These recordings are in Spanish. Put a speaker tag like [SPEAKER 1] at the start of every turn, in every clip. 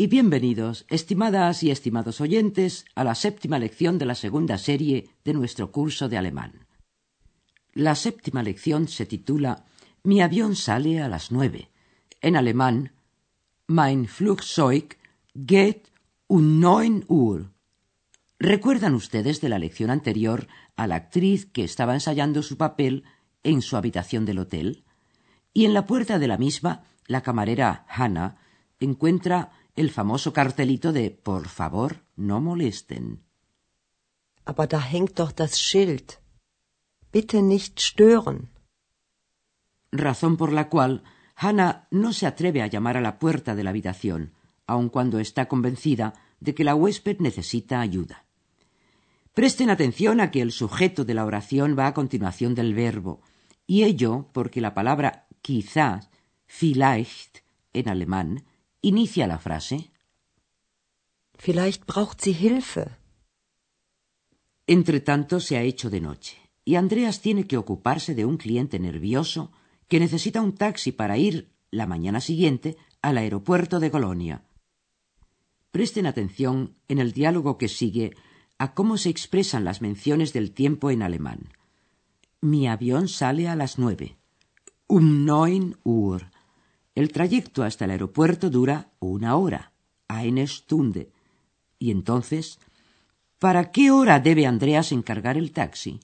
[SPEAKER 1] y bienvenidos, estimadas y estimados oyentes, a la séptima lección de la segunda serie de nuestro curso de alemán. La séptima lección se titula Mi avión sale a las nueve. En alemán, Mein Flugzeug geht um neun Uhr. ¿Recuerdan ustedes de la lección anterior a la actriz que estaba ensayando su papel en su habitación del hotel? Y en la puerta de la misma, la camarera Hannah encuentra el famoso cartelito de Por favor, no molesten.
[SPEAKER 2] Aber da hängt doch das Schild. Bitte nicht stören.
[SPEAKER 1] Razón por la cual Hannah no se atreve a llamar a la puerta de la habitación, aun cuando está convencida de que la huésped necesita ayuda. Presten atención a que el sujeto de la oración va a continuación del verbo, y ello porque la palabra quizás, vielleicht, en alemán, inicia la frase.
[SPEAKER 2] Vielleicht braucht sie Hilfe.
[SPEAKER 1] Entre tanto se ha hecho de noche, y Andreas tiene que ocuparse de un cliente nervioso que necesita un taxi para ir la mañana siguiente al aeropuerto de Colonia. Presten atención en el diálogo que sigue a cómo se expresan las menciones del tiempo en alemán. Mi avión sale a las nueve. Um neun Uhr. El trayecto hasta el aeropuerto dura una hora, eine Stunde. Y entonces, ¿para qué hora debe Andreas encargar el taxi?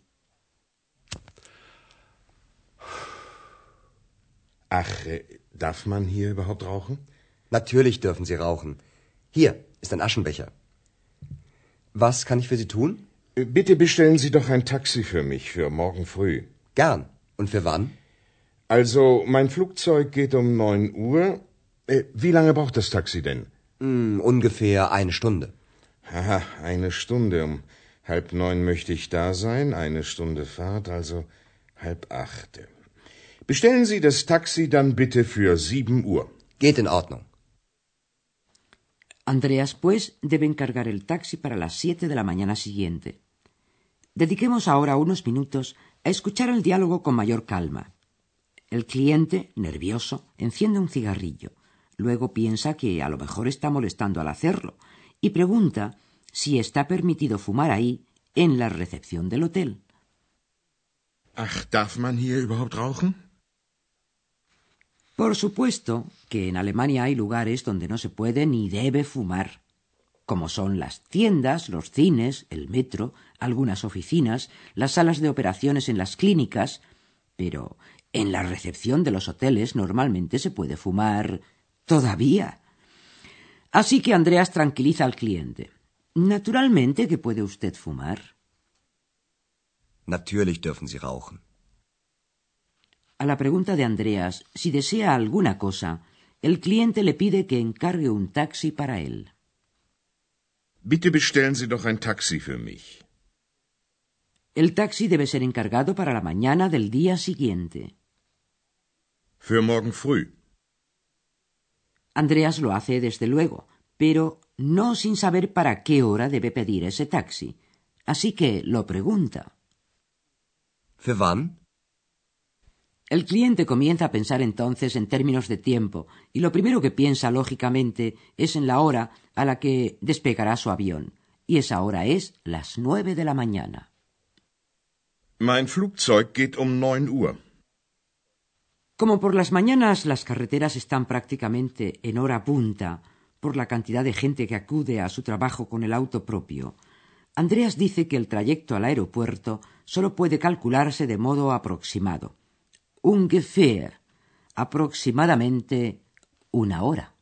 [SPEAKER 3] Ach, darf man hier überhaupt rauchen?
[SPEAKER 4] Natürlich dürfen Sie rauchen. Hier ist ein Aschenbecher. Was kann ich für Sie tun?
[SPEAKER 3] Bitte bestellen Sie doch ein Taxi für mich für morgen früh.
[SPEAKER 4] Gern. Und für wann?
[SPEAKER 3] Also, mein Flugzeug geht um 9 Uhr. Äh, wie lange braucht das Taxi denn?
[SPEAKER 4] Hm, ungefähr eine Stunde.
[SPEAKER 3] Haha, eine Stunde. Um halb neun möchte ich da sein, eine Stunde Fahrt, also halb acht. Bestellen Sie das Taxi dann bitte für sieben Uhr.
[SPEAKER 4] Geht in Ordnung.
[SPEAKER 1] Andreas, pues, debe encargar el taxi para las siete de la mañana siguiente. Dediquemos ahora unos minutos a escuchar el diálogo con mayor calma. El cliente, nervioso, enciende un cigarrillo. Luego piensa que a lo mejor está molestando al hacerlo y pregunta si está permitido fumar ahí en la recepción del hotel.
[SPEAKER 3] Ach, darf man hier überhaupt rauchen?
[SPEAKER 1] Por supuesto que en Alemania hay lugares donde no se puede ni debe fumar, como son las tiendas, los cines, el metro, algunas oficinas, las salas de operaciones en las clínicas, pero en la recepción de los hoteles normalmente se puede fumar todavía. Así que Andreas tranquiliza al cliente. Naturalmente que puede usted fumar.
[SPEAKER 4] Natürlich dürfen Sie rauchen.
[SPEAKER 1] A la pregunta de Andreas si desea alguna cosa, el cliente le pide que encargue un taxi para él.
[SPEAKER 3] Bitte bestellen Sie doch ein Taxi für mich.
[SPEAKER 1] El taxi debe ser encargado para la mañana del día siguiente.
[SPEAKER 3] Für morgen früh.
[SPEAKER 1] Andreas lo hace desde luego, pero no sin saber para qué hora debe pedir ese taxi. Así que lo pregunta.
[SPEAKER 4] Für wann?
[SPEAKER 1] El cliente comienza a pensar entonces en términos de tiempo, y lo primero que piensa, lógicamente, es en la hora a la que despegará su avión, y esa hora es las nueve de la mañana.
[SPEAKER 3] Mein Flugzeug geht um 9 Uhr.
[SPEAKER 1] Como por las mañanas las carreteras están prácticamente en hora punta, por la cantidad de gente que acude a su trabajo con el auto propio, Andreas dice que el trayecto al aeropuerto solo puede calcularse de modo aproximado. Ungefähr, aproximadamente una hora.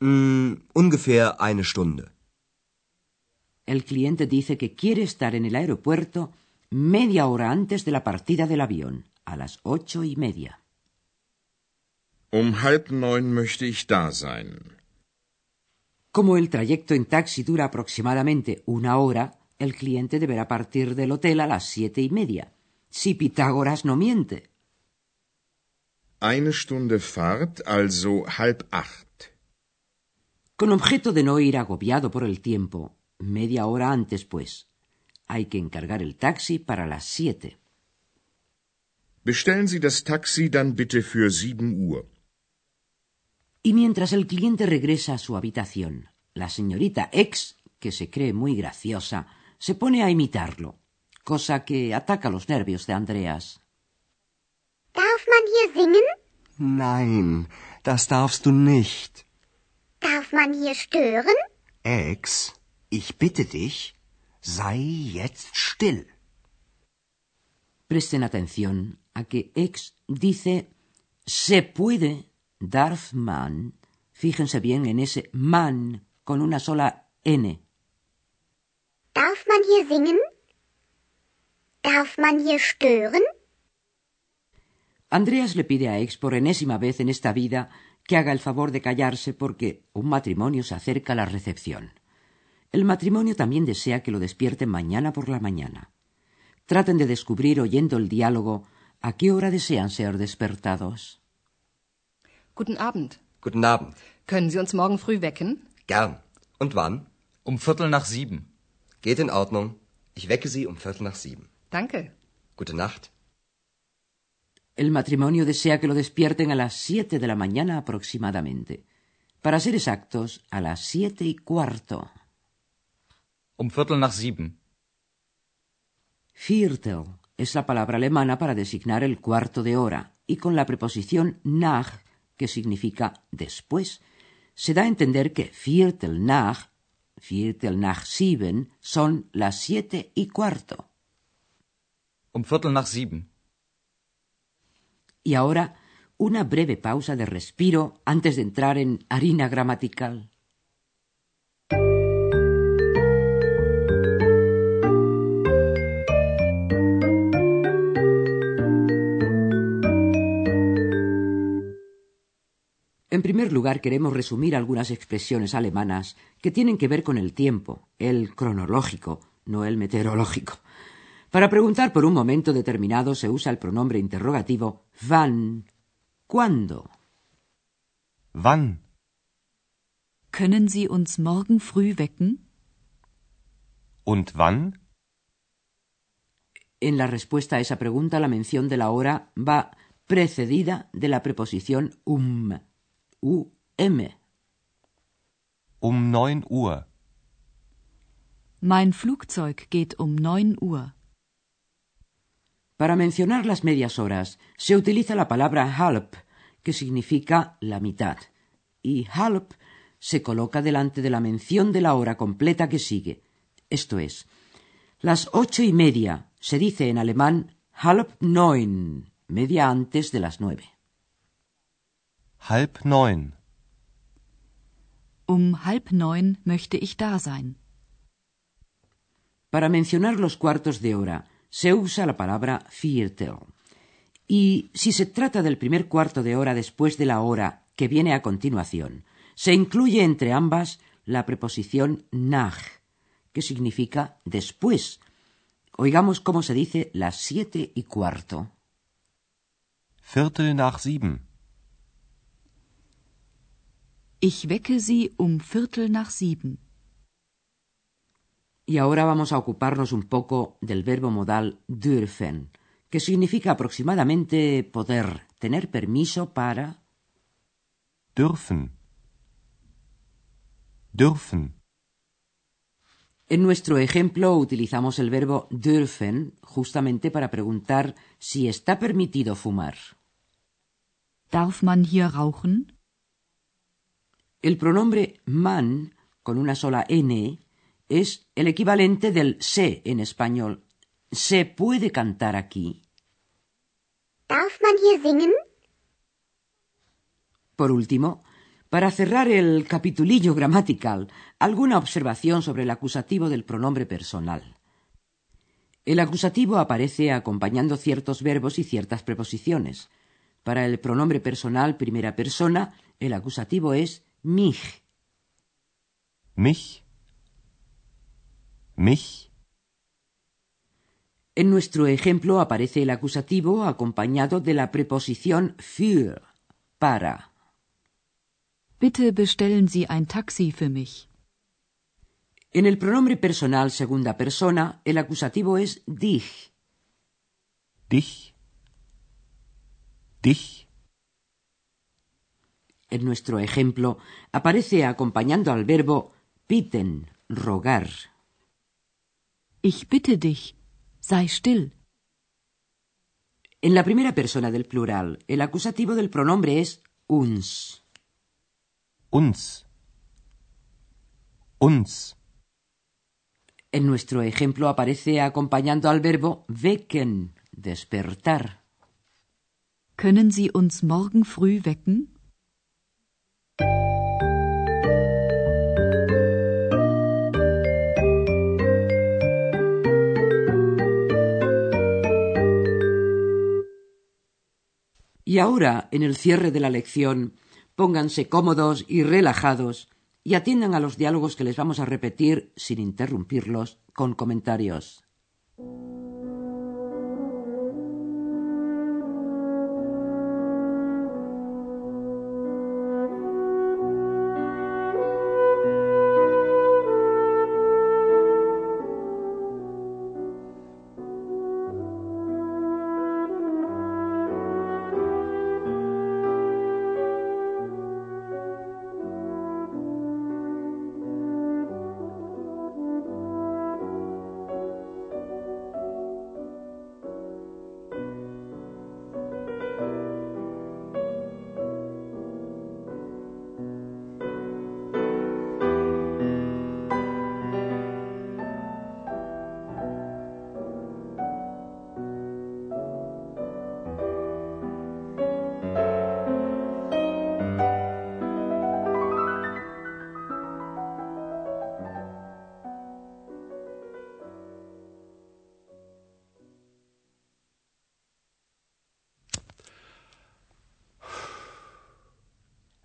[SPEAKER 4] Hm, ungefähr eine Stunde.
[SPEAKER 1] El cliente dice que quiere estar en el aeropuerto media hora antes de la partida del avión, a las ocho y media.
[SPEAKER 3] Um halb neun möchte ich da sein.
[SPEAKER 1] Como el trayecto en taxi dura aproximadamente una hora, el cliente deberá partir del hotel a las siete y media. Si Pitágoras no miente.
[SPEAKER 3] Eine Stunde Fahrt, also halb acht.
[SPEAKER 1] Con objeto de no ir agobiado por el tiempo, media hora antes, pues, hay que encargar el taxi para las siete.
[SPEAKER 3] Bestellen Sie das Taxi dann bitte für sieben Uhr.
[SPEAKER 1] Y mientras el cliente regresa a su habitación, la señorita X, que se cree muy graciosa, se pone a imitarlo, cosa que ataca los nervios de Andreas.
[SPEAKER 5] Darf man hier singen?
[SPEAKER 6] Nein, das darfst du nicht.
[SPEAKER 5] Darf man hier stören?
[SPEAKER 6] Ex, ich bitte dich, sei jetzt still.
[SPEAKER 1] Presten atención a que X dice se puede, darf man. Fíjense bien en ese man con una sola N.
[SPEAKER 5] Darf man hier singen? Darf man hier stören?
[SPEAKER 1] Andreas le pide a X por enésima vez en esta vida que haga el favor de callarse porque un matrimonio se acerca a la recepción. El matrimonio también desea que lo despierten mañana por la mañana. Traten de descubrir, oyendo el diálogo, a qué hora desean ser despertados.
[SPEAKER 7] Guten Abend.
[SPEAKER 4] Guten Abend.
[SPEAKER 7] Können Sie uns morgen früh wecken?
[SPEAKER 4] Gern. Und wann?
[SPEAKER 8] Um Viertel nach sieben.
[SPEAKER 4] Geht in Ordnung. Ich wecke Sie um Viertel nach sieben.
[SPEAKER 7] Danke.
[SPEAKER 4] Gute Nacht.
[SPEAKER 1] El matrimonio desea que lo despierten a las siete de la mañana aproximadamente. Para ser exactos, a las siete y cuarto.
[SPEAKER 8] Um Viertel nach sieben.
[SPEAKER 1] Viertel es la palabra alemana para designar el cuarto de hora y con la preposición nach, que significa después, se da a entender que Viertel nach, Viertel nach sieben son las siete y cuarto.
[SPEAKER 8] Um Viertel nach sieben.
[SPEAKER 1] Y ahora una breve pausa de respiro antes de entrar en harina gramatical. En primer lugar, queremos resumir algunas expresiones alemanas que tienen que ver con el tiempo, el cronológico, no el meteorológico. Para preguntar por un momento determinado se usa el pronombre interrogativo wann. ¿Cuándo?
[SPEAKER 6] Wann?
[SPEAKER 9] Können Sie uns morgen früh wecken?
[SPEAKER 6] Und wann?
[SPEAKER 1] En la respuesta a esa pregunta la mención de la hora va precedida de la preposición um. U-M.
[SPEAKER 6] Um neun Uhr.
[SPEAKER 9] Mein Flugzeug geht um neun Uhr.
[SPEAKER 1] Para mencionar las medias horas se utiliza la palabra halb, que significa la mitad, y halb se coloca delante de la mención de la hora completa que sigue. Esto es, las ocho y media se dice en alemán halb neun, media antes de las nueve.
[SPEAKER 6] Halb neun.
[SPEAKER 9] Um halb neun möchte ich da sein.
[SPEAKER 1] Para mencionar los cuartos de hora se usa la palabra Viertel. Y si se trata del primer cuarto de hora después de la hora que viene a continuación, se incluye entre ambas la preposición nach, que significa después. Oigamos cómo se dice las siete y cuarto.
[SPEAKER 6] Viertel nach sieben.
[SPEAKER 9] Ich wecke Sie um Viertel nach sieben.
[SPEAKER 1] Y ahora vamos a ocuparnos un poco del verbo modal dürfen, que significa aproximadamente poder, tener permiso para.
[SPEAKER 6] Dürfen. Dürfen.
[SPEAKER 1] En nuestro ejemplo utilizamos el verbo dürfen justamente para preguntar si está permitido fumar.
[SPEAKER 9] Darf man hier rauchen?
[SPEAKER 1] El pronombre man, con una sola n, es el equivalente del se en español. ¿Se puede cantar aquí?
[SPEAKER 5] Darf man hier singen?
[SPEAKER 1] Por último, para cerrar el capitulillo gramatical, alguna observación sobre el acusativo del pronombre personal. El acusativo aparece acompañando ciertos verbos y ciertas preposiciones. Para el pronombre personal primera persona, el acusativo es mich.
[SPEAKER 6] Mich. Mich.
[SPEAKER 1] En nuestro ejemplo aparece el acusativo acompañado de la preposición für, para.
[SPEAKER 9] Bitte bestellen Sie ein Taxi für mich.
[SPEAKER 1] En el pronombre personal segunda persona, el acusativo es dich.
[SPEAKER 6] Dich. Dich.
[SPEAKER 1] En nuestro ejemplo aparece acompañando al verbo bitten, rogar.
[SPEAKER 9] Ich bitte dich, sei still.
[SPEAKER 1] En la primera persona del plural, el acusativo del pronombre es uns.
[SPEAKER 6] Uns. Uns.
[SPEAKER 1] En nuestro ejemplo aparece acompañando al verbo wecken, despertar.
[SPEAKER 9] Können Sie uns morgen früh wecken?
[SPEAKER 1] Y ahora, en el cierre de la lección, pónganse cómodos y relajados y atiendan a los diálogos que les vamos a repetir sin interrumpirlos con comentarios.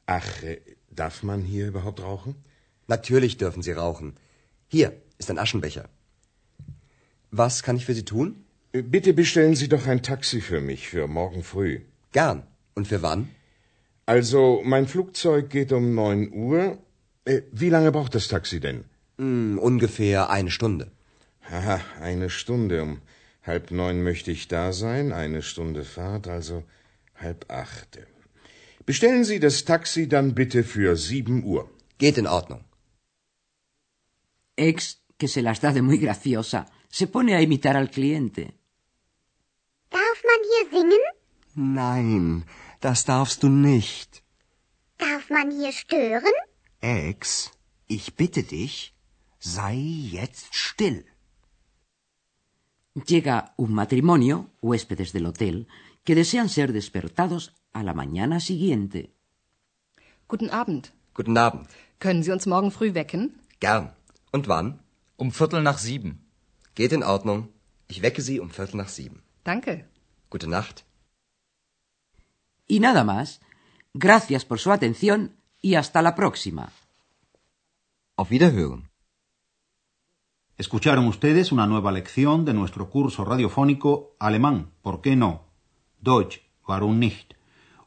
[SPEAKER 3] Ach, äh, darf man hier überhaupt rauchen?
[SPEAKER 4] Natürlich dürfen Sie rauchen. Hier ist ein Aschenbecher. Was kann ich für Sie tun?
[SPEAKER 3] Äh, Bitte bestellen Sie doch ein Taxi für mich für morgen früh.
[SPEAKER 4] Gern. Und für wann?
[SPEAKER 3] Also, mein Flugzeug geht um neun Uhr. Äh, Wie lange braucht das Taxi denn?
[SPEAKER 4] Hm, ungefähr eine Stunde.
[SPEAKER 3] Haha, eine Stunde. Um halb neun möchte ich da sein. Eine Stunde Fahrt, also halb acht. Bestellen Sie das Taxi dann bitte für sieben Uhr.
[SPEAKER 4] Geht in Ordnung.
[SPEAKER 1] Ex, que se las da de muy graciosa, se pone a imitar al cliente.
[SPEAKER 5] Darf man hier singen?
[SPEAKER 6] Nein, das darfst du nicht.
[SPEAKER 5] Darf man hier stören?
[SPEAKER 6] Ex, ich bitte dich, sei jetzt still.
[SPEAKER 1] Llega un matrimonio, huéspedes del hotel, que desean ser despertados a la mañana siguiente.
[SPEAKER 7] Guten Abend.
[SPEAKER 4] Guten Abend.
[SPEAKER 7] Können Sie uns morgen früh wecken?
[SPEAKER 4] Gern. Und wann?
[SPEAKER 8] Um Viertel nach sieben.
[SPEAKER 4] Geht in Ordnung. Ich wecke Sie um Viertel nach sieben.
[SPEAKER 7] Danke.
[SPEAKER 4] Gute Nacht.
[SPEAKER 1] Y nada más. Gracias por su atención y hasta la próxima.
[SPEAKER 6] Auf Wiederhören.
[SPEAKER 10] Escucharon ustedes una nueva lección de nuestro curso radiofónico Alemán, ¿por qué no? Deutsch, warum nicht?